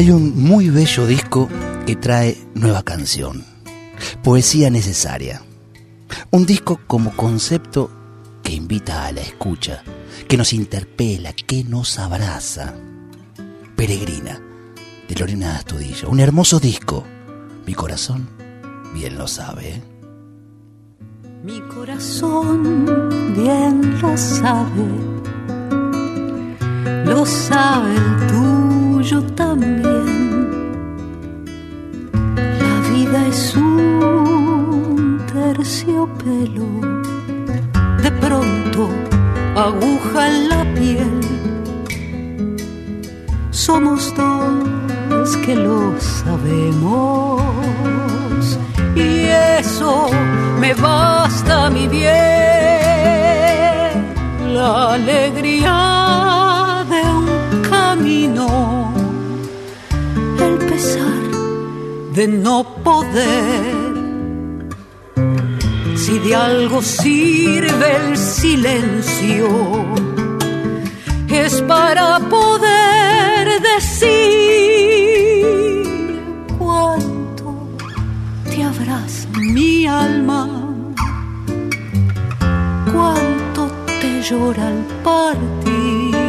Hay un muy bello disco que trae nueva canción, poesía necesaria. Un disco como concepto que invita a la escucha, que nos interpela, que nos abraza. Peregrina, de Lorena Astudillo. Un hermoso disco. Mi corazón bien lo sabe. ¿eh? Mi corazón bien lo sabe. Lo sabe el tuyo también. La vida es un terciopelo. De pronto, aguja en la piel. Somos dos que lo sabemos. Y eso me basta, mi bien. La alegría de no poder. Si de algo sirve el silencio, es para poder decir cuánto te abraza mi alma, cuánto te llora al partir.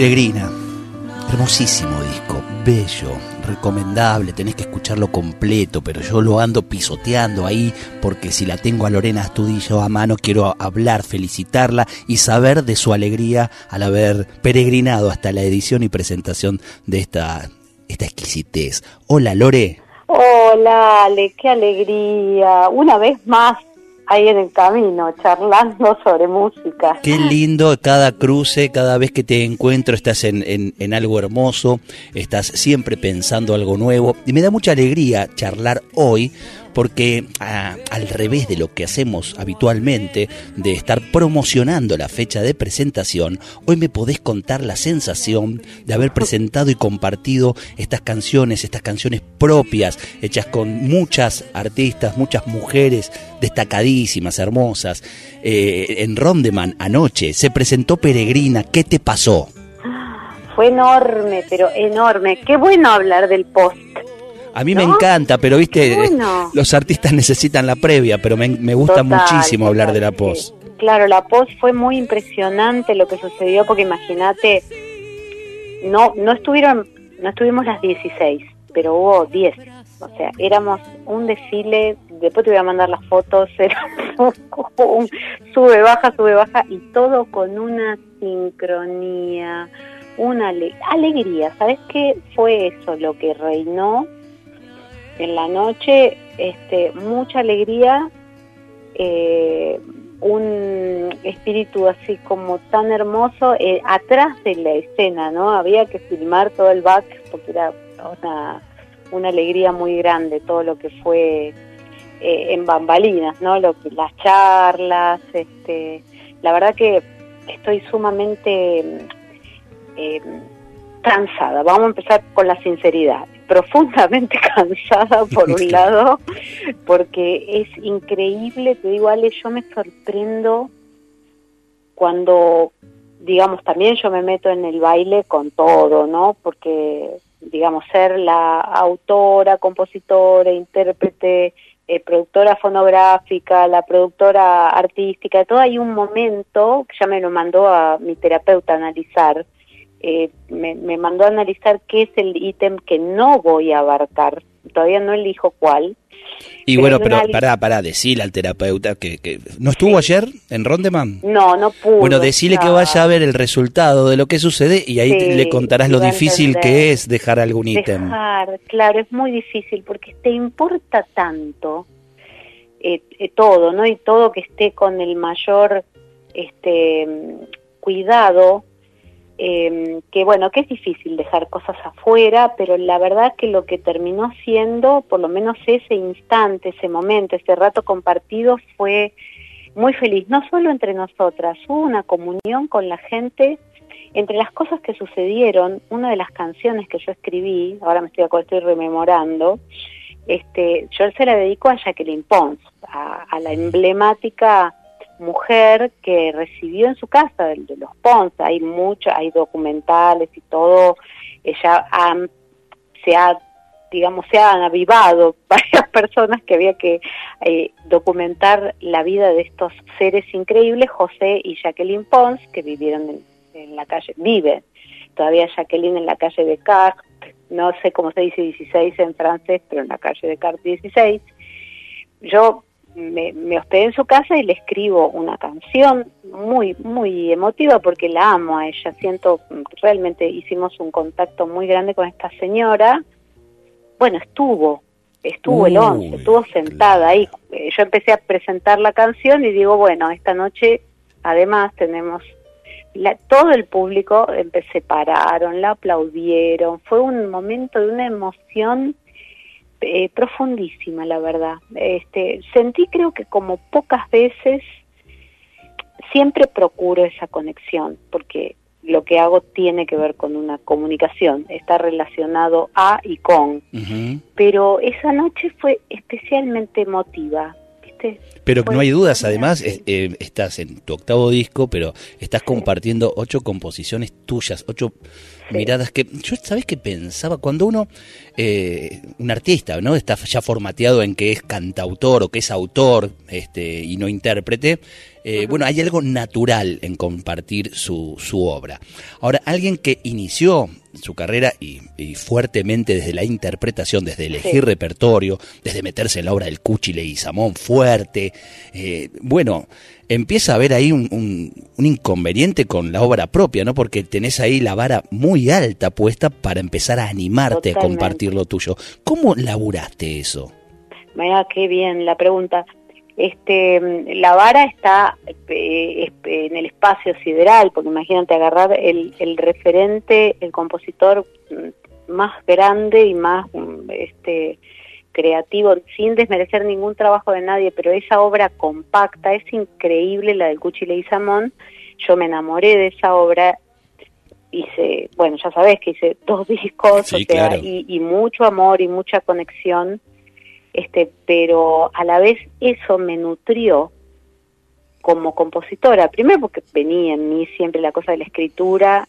Peregrina, hermosísimo disco, bello, recomendable, tenés que escucharlo completo, pero yo lo ando pisoteando ahí porque si la tengo a Lorena Astudillo a mano quiero hablar, felicitarla y saber de su alegría al haber peregrinado hasta la edición y presentación de esta, esta exquisitez. Hola Lore. Hola Ale, qué alegría. Una vez más ahí en el camino, charlando sobre música. Qué lindo cada cruce, cada vez que te encuentro estás en, en, en, algo hermoso, estás siempre pensando algo nuevo y me da mucha alegría charlar hoy porque a, al revés de lo que hacemos habitualmente, de estar promocionando la fecha de presentación, hoy me podés contar la sensación de haber presentado y compartido estas canciones, estas canciones propias, hechas con muchas artistas, muchas mujeres destacadísimas, hermosas. Eh, en Rondeman anoche se presentó Peregrina, ¿qué te pasó? Fue enorme, pero enorme. Qué bueno hablar del post a mí ¿No? me encanta, pero viste, bueno. los artistas necesitan la previa, pero me, me gusta total, muchísimo total, hablar de la pos. Claro, la pos fue muy impresionante lo que sucedió, porque imagínate, no, no estuvieron, no estuvimos las 16, pero hubo 10. O sea, éramos un desfile, después te voy a mandar las fotos, era un sube, baja, sube, baja, y todo con una sincronía, una ale alegría. ¿Sabes qué fue eso lo que reinó? En la noche este, mucha alegría, eh, un espíritu así como tan hermoso eh, atrás de la escena, ¿no? Había que filmar todo el back porque era una, una alegría muy grande todo lo que fue eh, en bambalinas, ¿no? Lo que, las charlas, este, la verdad que estoy sumamente cansada. Vamos a empezar con la sinceridad profundamente cansada por un lado, porque es increíble, te digo Ale, yo me sorprendo cuando, digamos, también yo me meto en el baile con todo, ¿no? Porque, digamos, ser la autora, compositora, intérprete, eh, productora fonográfica, la productora artística, todo hay un momento, que ya me lo mandó a mi terapeuta a analizar, eh, me, me, mandó a analizar qué es el ítem que no voy a abarcar. Todavía no elijo cuál. Y pero bueno, pero una... pará, pará, decile al terapeuta que, que ¿no estuvo sí. ayer en Rondeman? No, no pudo. Bueno, decile no. que vaya a ver el resultado de lo que sucede y ahí sí, le contarás lo difícil que es dejar algún ítem. Dejar, claro, es muy difícil porque te importa tanto eh, eh, todo, ¿no? Y todo que esté con el mayor este cuidado, eh, que bueno, que es difícil dejar cosas afuera, pero la verdad que lo que terminó siendo, por lo menos ese instante, ese momento, ese rato compartido fue muy feliz, no solo entre nosotras, hubo una comunión con la gente. Entre las cosas que sucedieron, una de las canciones que yo escribí, ahora me estoy, estoy rememorando, este, yo se la dedico a Jacqueline Pons, a, a la emblemática mujer que recibió en su casa de, de los Pons, hay mucho, hay documentales y todo, ella se ha digamos, se han avivado varias personas que había que eh, documentar la vida de estos seres increíbles, José y Jacqueline Pons, que vivieron en, en la calle, vive todavía Jacqueline en la calle de Cartes, no sé cómo se dice 16 en francés, pero en la calle de Cartes 16. Yo me, me, hospedé en su casa y le escribo una canción muy, muy emotiva porque la amo a ella. Siento, realmente hicimos un contacto muy grande con esta señora bueno, estuvo, estuvo Uy, el 11, estuvo sentada ahí. Eh, yo empecé a presentar la canción y digo, bueno, esta noche además tenemos la, todo el público se pararon, la aplaudieron, fue un momento de una emoción eh, profundísima, la verdad. Este, sentí creo que como pocas veces siempre procuro esa conexión, porque lo que hago tiene que ver con una comunicación, está relacionado a y con. Uh -huh. Pero esa noche fue especialmente emotiva. ¿viste? Pero fue no hay dudas, además, eh, eh, estás en tu octavo disco, pero estás compartiendo ocho composiciones tuyas, ocho miradas que yo, ¿sabes qué pensaba? Cuando uno, eh, un artista, ¿no? Está ya formateado en que es cantautor o que es autor este, y no intérprete, eh, bueno, hay algo natural en compartir su, su, obra. Ahora, alguien que inició su carrera y, y fuertemente desde la interpretación, desde elegir sí. repertorio, desde meterse en la obra del Cuchile y Samón fuerte, eh, bueno, empieza a haber ahí un, un, un, inconveniente con la obra propia, ¿no? Porque tenés ahí la vara muy alta puesta para empezar a animarte Totalmente. a compartir lo tuyo. ¿Cómo laburaste eso? Mira, qué bien la pregunta este, la vara está eh, en el espacio sideral, porque imagínate agarrar el, el, referente, el compositor mm, más grande y más mm, este, creativo, sin desmerecer ningún trabajo de nadie, pero esa obra compacta, es increíble, la del Cuchile y Samón, yo me enamoré de esa obra, hice, bueno, ya sabes que hice dos discos, sí, o sea, claro. y, y mucho amor y mucha conexión, este, pero a la vez eso me nutrió como compositora, primero porque venía en mí siempre la cosa de la escritura,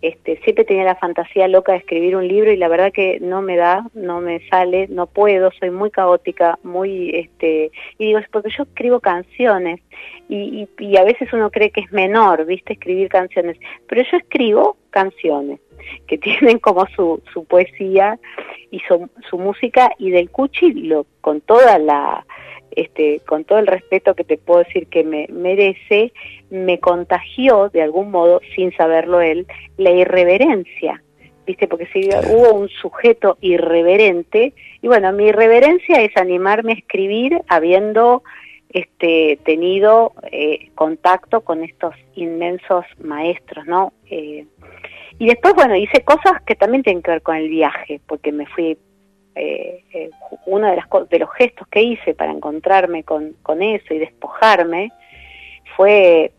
este, siempre tenía la fantasía loca de escribir un libro y la verdad que no me da, no me sale, no puedo, soy muy caótica, muy, este, y digo, es porque yo escribo canciones y, y, y a veces uno cree que es menor, viste, escribir canciones, pero yo escribo canciones que tienen como su, su poesía y su, su música y del Cuchi lo, con toda la este, con todo el respeto que te puedo decir que me merece, me contagió de algún modo, sin saberlo él, la irreverencia, ¿viste? Porque si hubo un sujeto irreverente, y bueno, mi irreverencia es animarme a escribir habiendo este, tenido eh, contacto con estos inmensos maestros, ¿no? Eh, y después, bueno, hice cosas que también tienen que ver con el viaje, porque me fui, eh, eh, uno de, las, de los gestos que hice para encontrarme con, con eso y despojarme fue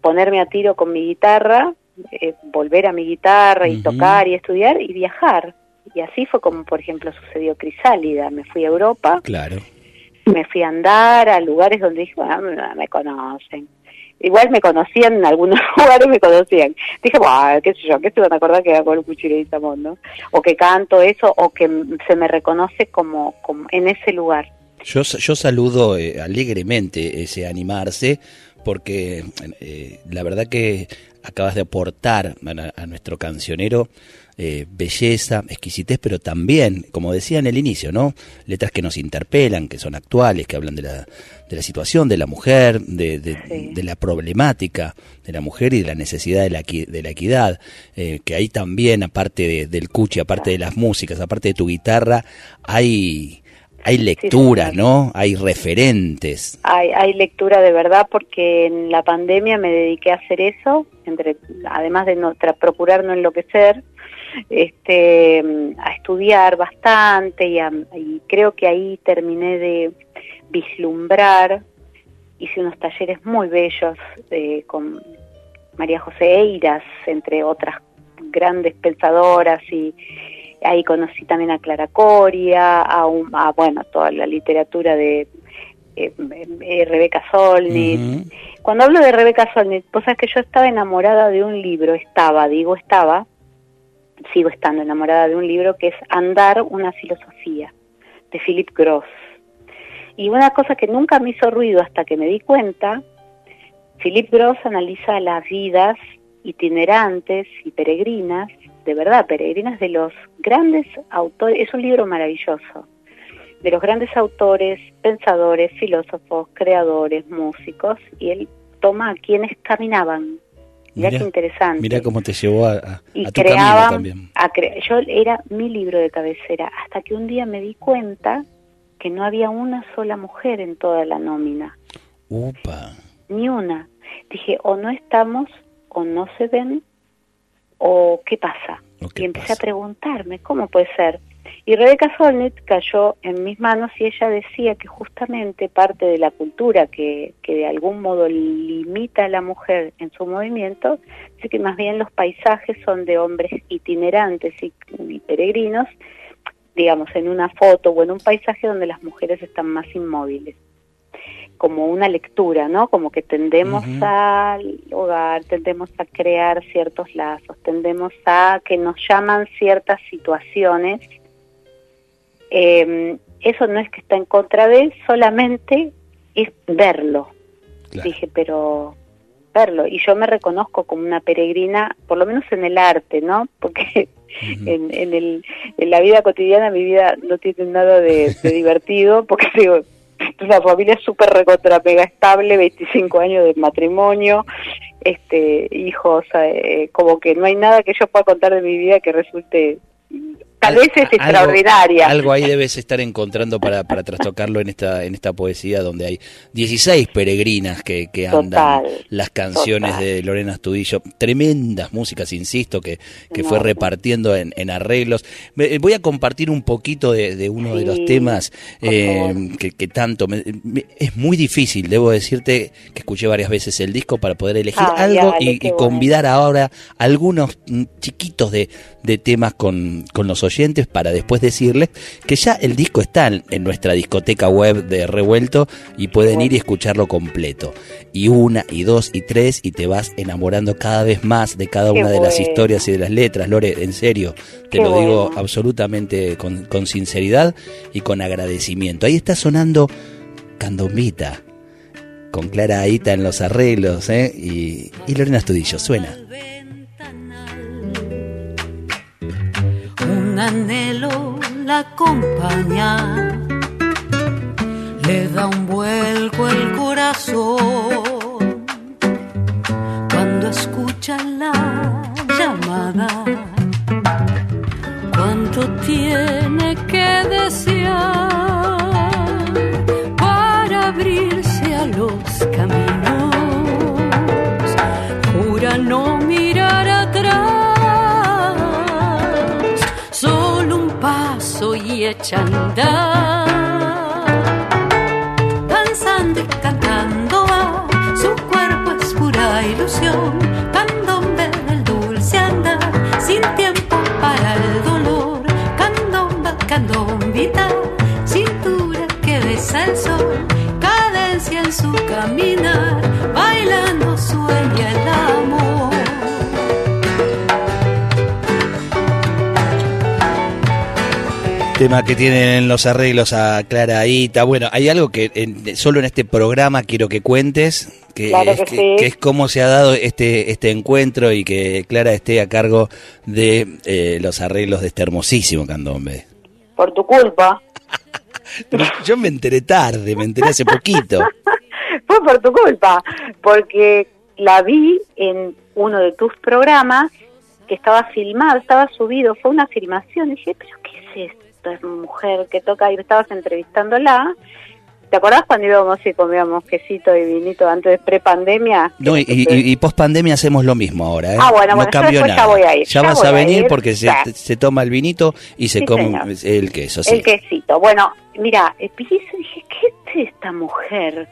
ponerme a tiro con mi guitarra, eh, volver a mi guitarra y uh -huh. tocar y estudiar y viajar. Y así fue como, por ejemplo, sucedió Crisálida. Me fui a Europa. Claro. Me fui a andar a lugares donde dije, bueno, me conocen igual me conocían en algunos lugares me conocían. Dije bueno qué sé yo qué se van a acordar que hago el cuchillo y Samón o que canto eso o que se me reconoce como, como en ese lugar. Yo yo saludo eh, alegremente ese animarse porque eh, la verdad que acabas de aportar a, a nuestro cancionero eh, belleza, exquisitez, pero también, como decía en el inicio, ¿no? Letras que nos interpelan, que son actuales, que hablan de la, de la situación de la mujer, de, de, sí. de la problemática de la mujer y de la necesidad de la, de la equidad, eh, que ahí también, aparte de, del cuchi, aparte de las músicas, aparte de tu guitarra, hay hay lecturas, ¿no? Hay referentes. Hay, hay lectura de verdad porque en la pandemia me dediqué a hacer eso, entre, además de no, procurar no enloquecer, este, a estudiar bastante y, y creo que ahí terminé de vislumbrar, hice unos talleres muy bellos de, con María José Eiras, entre otras grandes pensadoras y ahí conocí también a Clara Coria, a, a bueno, toda la literatura de eh, eh, Rebeca Solnit. Cuando hablo de Rebeca Solnit, pues es que yo estaba enamorada de un libro, estaba, digo estaba, sigo estando enamorada de un libro que es Andar, una filosofía, de Philip Gross. Y una cosa que nunca me hizo ruido hasta que me di cuenta, Philip Gross analiza las vidas itinerantes y peregrinas, de verdad, peregrinas de los grandes autores, es un libro maravilloso, de los grandes autores, pensadores, filósofos, creadores, músicos, y él toma a quienes caminaban. Mira qué interesante. Mira cómo te llevó a, a, y tu creaban, también. yo era mi libro de cabecera, hasta que un día me di cuenta que no había una sola mujer en toda la nómina. Upa. Ni una. Dije, o no estamos o no se ven o qué pasa. y empecé a preguntarme, ¿cómo puede ser? Y Rebeca Solnit cayó en mis manos y ella decía que justamente parte de la cultura que, que de algún modo limita a la mujer en su movimiento, es que más bien los paisajes son de hombres itinerantes y peregrinos, digamos, en una foto o en un paisaje donde las mujeres están más inmóviles como una lectura, ¿no? Como que tendemos al hogar, tendemos a crear ciertos lazos, tendemos a que nos llaman ciertas situaciones. Eh, eso no es que está en contra de él, solamente es verlo. Dije, pero verlo. Y yo me reconozco como una peregrina, por lo menos en el arte, ¿no? Porque en, en, el, en la vida cotidiana mi vida no tiene nada de, de divertido, porque digo, la familia súper recontra mega estable, 25 años de matrimonio, este hijos, eh, como que no hay nada que yo pueda contar de mi vida que resulte tal vez es extraordinaria. Algo ahí debes estar encontrando para, para trastocarlo en esta, en esta poesía donde hay 16 peregrinas que, que andan las canciones de Lorena Astudillo. Tremendas músicas, insisto, que, que fue repartiendo en, en, arreglos. Eh, voy a compartir un poquito de, uno de los temas eh, que, que, tanto... es muy difícil, debo decirte que escuché varias veces el disco para poder elegir algo y, convidar ahora algunos mm, chiquitos de, de temas con, con los oyentes para después decirles que ya el disco está en nuestra discoteca web de Revuelto y pueden ir y escucharlo completo. Y una, y dos, y tres, y te vas enamorando cada vez más de cada una de las historias y de las letras. Lore, en serio, te lo digo absolutamente con, sinceridad y con agradecimiento. Ahí está sonando Candombita con Clara Aita en los arreglos, ¿eh? y, y Lorena Estudillo, suena. Un anhelo la acompaña, le da un vuelco el corazón cuando escucha la llamada. Cuánto tiene que desear y echa andar. Danzando y cantando va, su cuerpo es pura ilusión, candombe el dulce andar, sin tiempo para el dolor, candomba, candombita, cintura que besa el sol, cadencia en su caminar, Tema que tienen los arreglos a Clara Aita. Bueno, hay algo que solo en este programa quiero que cuentes, que, es, que, es cómo se ha dado este, este encuentro y que Clara esté a cargo de eh, los arreglos de este hermosísimo candombe. Por tu culpa. yo me enteré tarde, me enteré hace poquito. Fue por tu culpa, porque la vi en uno de tus programas que estaba filmado, estaba subido, fue una filmación. Y dije, ¿pero qué es esto? Esta mujer que toca? Y estabas entrevistándola. ¿Te acordás cuando íbamos y comíamos quesito y vinito antes de prepandemia? No, y, y, y post pandemia hacemos lo mismo ahora, ¿eh? Ah, bueno, no bueno, cambió nada. ya voy a ir, Ya ya vas a venir ir, porque se, se toma el vinito y se Sí, come señor. el queso, sí. El quesito. Bueno, mira, eh, y dije, ¿qué es esta mujer?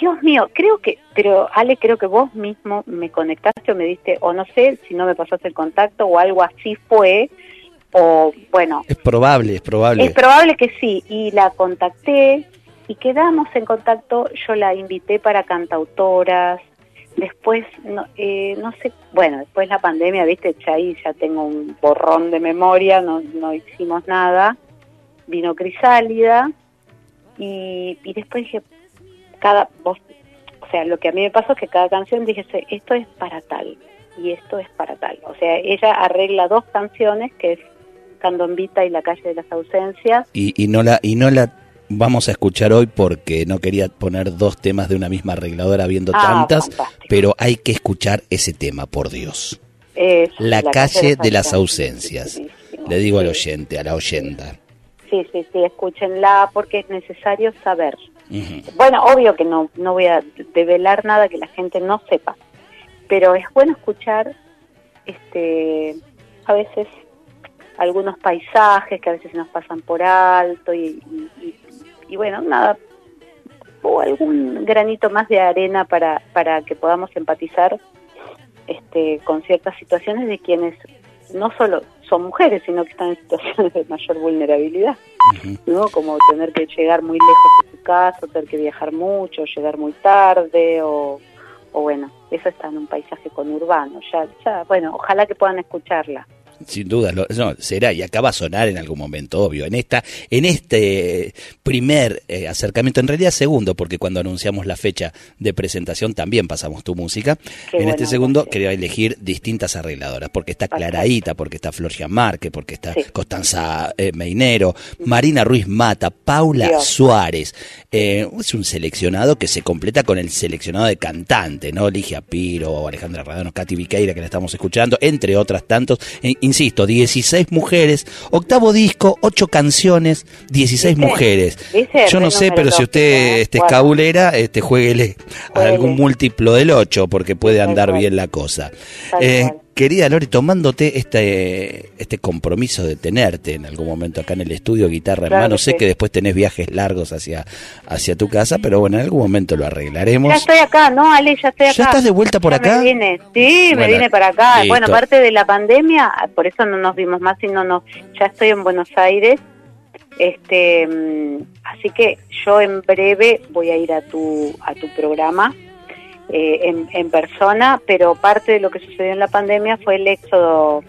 Dios mío, creo que, pero Ale, creo que vos mismo me conectaste o me diste, o no sé si no me pasaste el contacto o algo así fue, o bueno, Es probable, es probable. es probable que sí, y la contacté y quedamos en contacto, yo la invité para cantautoras, después, no, eh, no sé, bueno, después la pandemia, viste, ya ahí ya tengo un borrón de memoria, no, no hicimos nada, vino Crisálida y, y después dije, cada, vos, o sea, lo que a mí me pasó es que cada canción dije, esto es para tal y esto es para tal, o sea, ella arregla dos canciones que es Candombita y La calle de las ausencias, y, y no la y no la vamos a escuchar hoy porque no quería poner dos temas de una misma arregladora viendo Ah, tantas, fantástico. pero hay que escuchar ese tema, por Dios. La, calle de las ausencias. Le digo al oyente, a la oyenta. Sí, sí, sí, escúchenla porque es necesario saber. Bueno, obvio que no, no voy a develar nada que la gente no sepa, pero es bueno escuchar este a veces algunos paisajes que a veces nos pasan por alto y, y- y- y bueno, nada, o algún granito más de arena para, para que podamos empatizar este, con ciertas situaciones de quienes no solo son mujeres, sino que están en situaciones de mayor vulnerabilidad. ¿no? Como tener que llegar muy lejos de su casa, o tener que viajar mucho, llegar muy tarde, o, o bueno, eso está en un paisaje conurbano. Ya, ya, bueno, ojalá que puedan escucharla. Sin duda, lo- no, será y acá va a sonar en algún momento, obvio. En esta, en este primer eh, acercamiento, en realidad segundo, porque cuando anunciamos la fecha de presentación también pasamos tu música. Qué en este segundo quería elegir distintas arregladoras, porque está. Claraíta, porque está Florian Márquez, porque está Sí. Constanza eh, Meinero, Marina Ruiz Mata, Paula Dios. Suárez. Eh, es un seleccionado que se completa con el seleccionado de cantante, ¿no? Ligia Piro, Alejandra Radano, Katy Viqueira, que la estamos escuchando, entre otras tantos. Eh, insisto, 16 mujeres, octavo disco, 8 canciones, 16 ¿Viste? mujeres. ¿Viste? Yo no sé, pero si usted ¿eh? este, es cabulera, este, jueguele a algún múltiplo del 8, porque puede andar bien la cosa. Eh. Querida Lori, tomándote este, este compromiso de tenerte en algún momento acá en el estudio, guitarra en Claro mano, que sé que después tenés viajes largos hacia, hacia tu casa, pero bueno, en algún momento lo arreglaremos. Ya estoy acá, ¿no, Ale? Ya estoy acá. ¿Ya estás de vuelta por Ya acá? Me vine. Sí, me vine para acá. listo. Bueno, aparte de la pandemia, por eso no nos vimos más, sino no, ya estoy en Buenos Aires. Este, mm, así que yo en breve voy a ir a tu a tu programa eh, en, en persona, pero parte de lo que sucedió en la pandemia fue el éxodo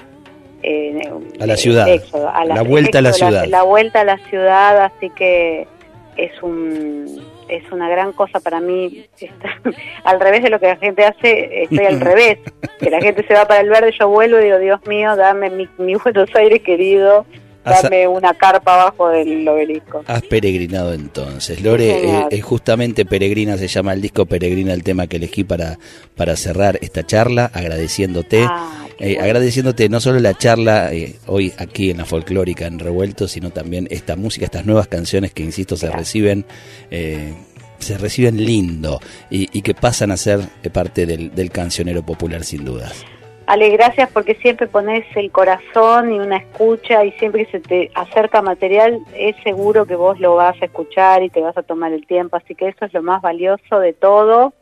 eh, A la ciudad. éxodo, a La vuelta a la ciudad. La, vuelta a la ciudad, así que es un es una gran cosa para mí. al revés de lo que la gente hace, estoy al revés. Que la gente se va para el verde, yo vuelvo y digo, Dios mío, dame mi, mi Buenos Aires querido, Has- dame una carpa abajo del obelisco. Has peregrinado entonces. Lore, Sí, eh, eh, justamente Peregrina se llama el disco Peregrina, el tema que elegí para, para cerrar esta charla, agradeciéndote. Ah, Eh, bueno. agradeciéndote no solo la charla eh, hoy aquí en la folclórica en Revuelto, sino también esta música, estas nuevas canciones que, insisto, se Gracias. reciben, eh, se reciben lindo y, y que pasan a ser parte del, del cancionero popular sin dudas. Ale, gracias porque siempre pones el corazón y una escucha y siempre que se te acerca material es seguro que vos lo vas a escuchar y te vas a tomar el tiempo, así que eso es lo más valioso de todo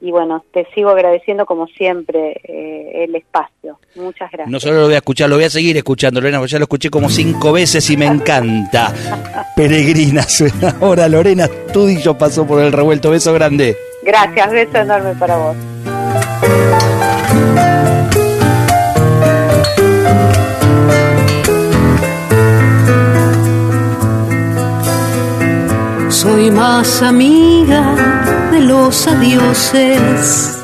y bueno, te sigo agradeciendo como siempre eh, el espacio. Muchas gracias. No solo lo voy a escuchar, lo voy a seguir escuchando, Lorena, porque ya lo escuché como cinco veces y me encanta. Peregrina suena ahora, Lorena Tudillo pasó por el revuelto. Beso grande. Gracias, beso enorme para vos. Soy más amiga de los adioses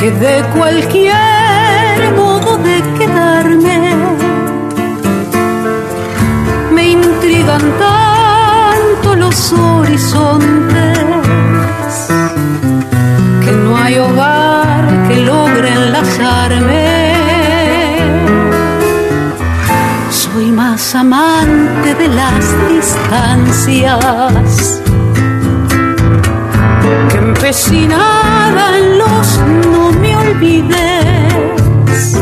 que de cualquier modo de quedarme. Me intrigan tanto los horizontes distancias. Que empecinada en los no me olvides.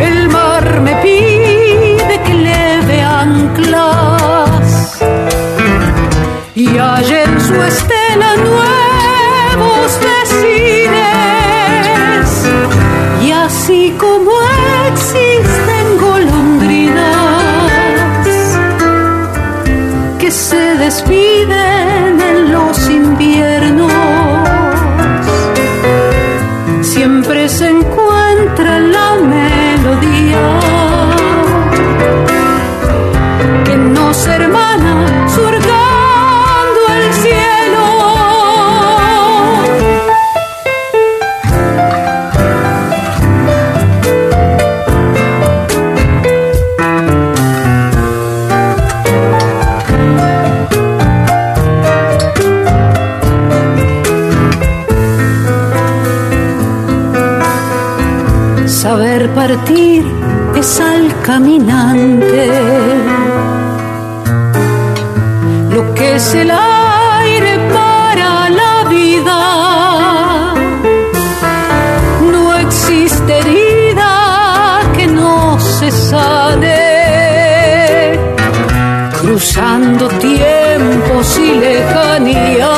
El mar me pide que leve anclas y haya en su estela nuevos se despiden en los inviernos caminante lo que es el aire para la vida. No existe herida que no se sane, cruzando tiempos y lejanías.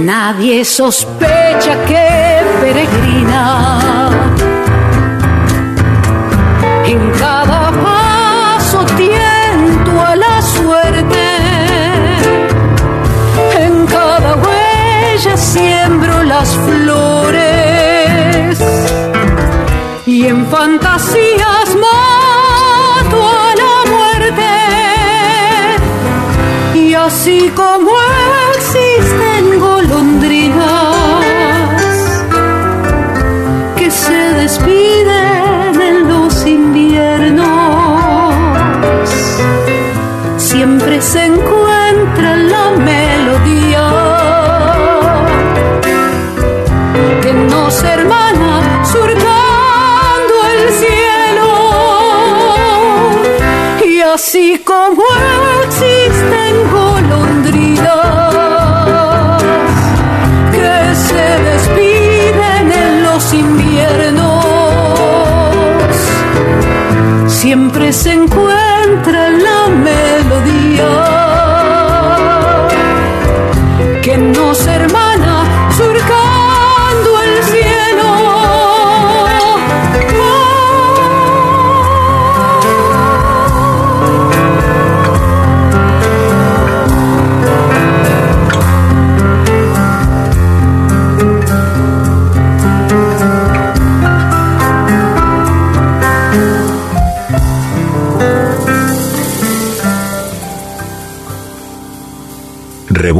Nadie sospecha que peregrina así como siempre se encuentra la melodía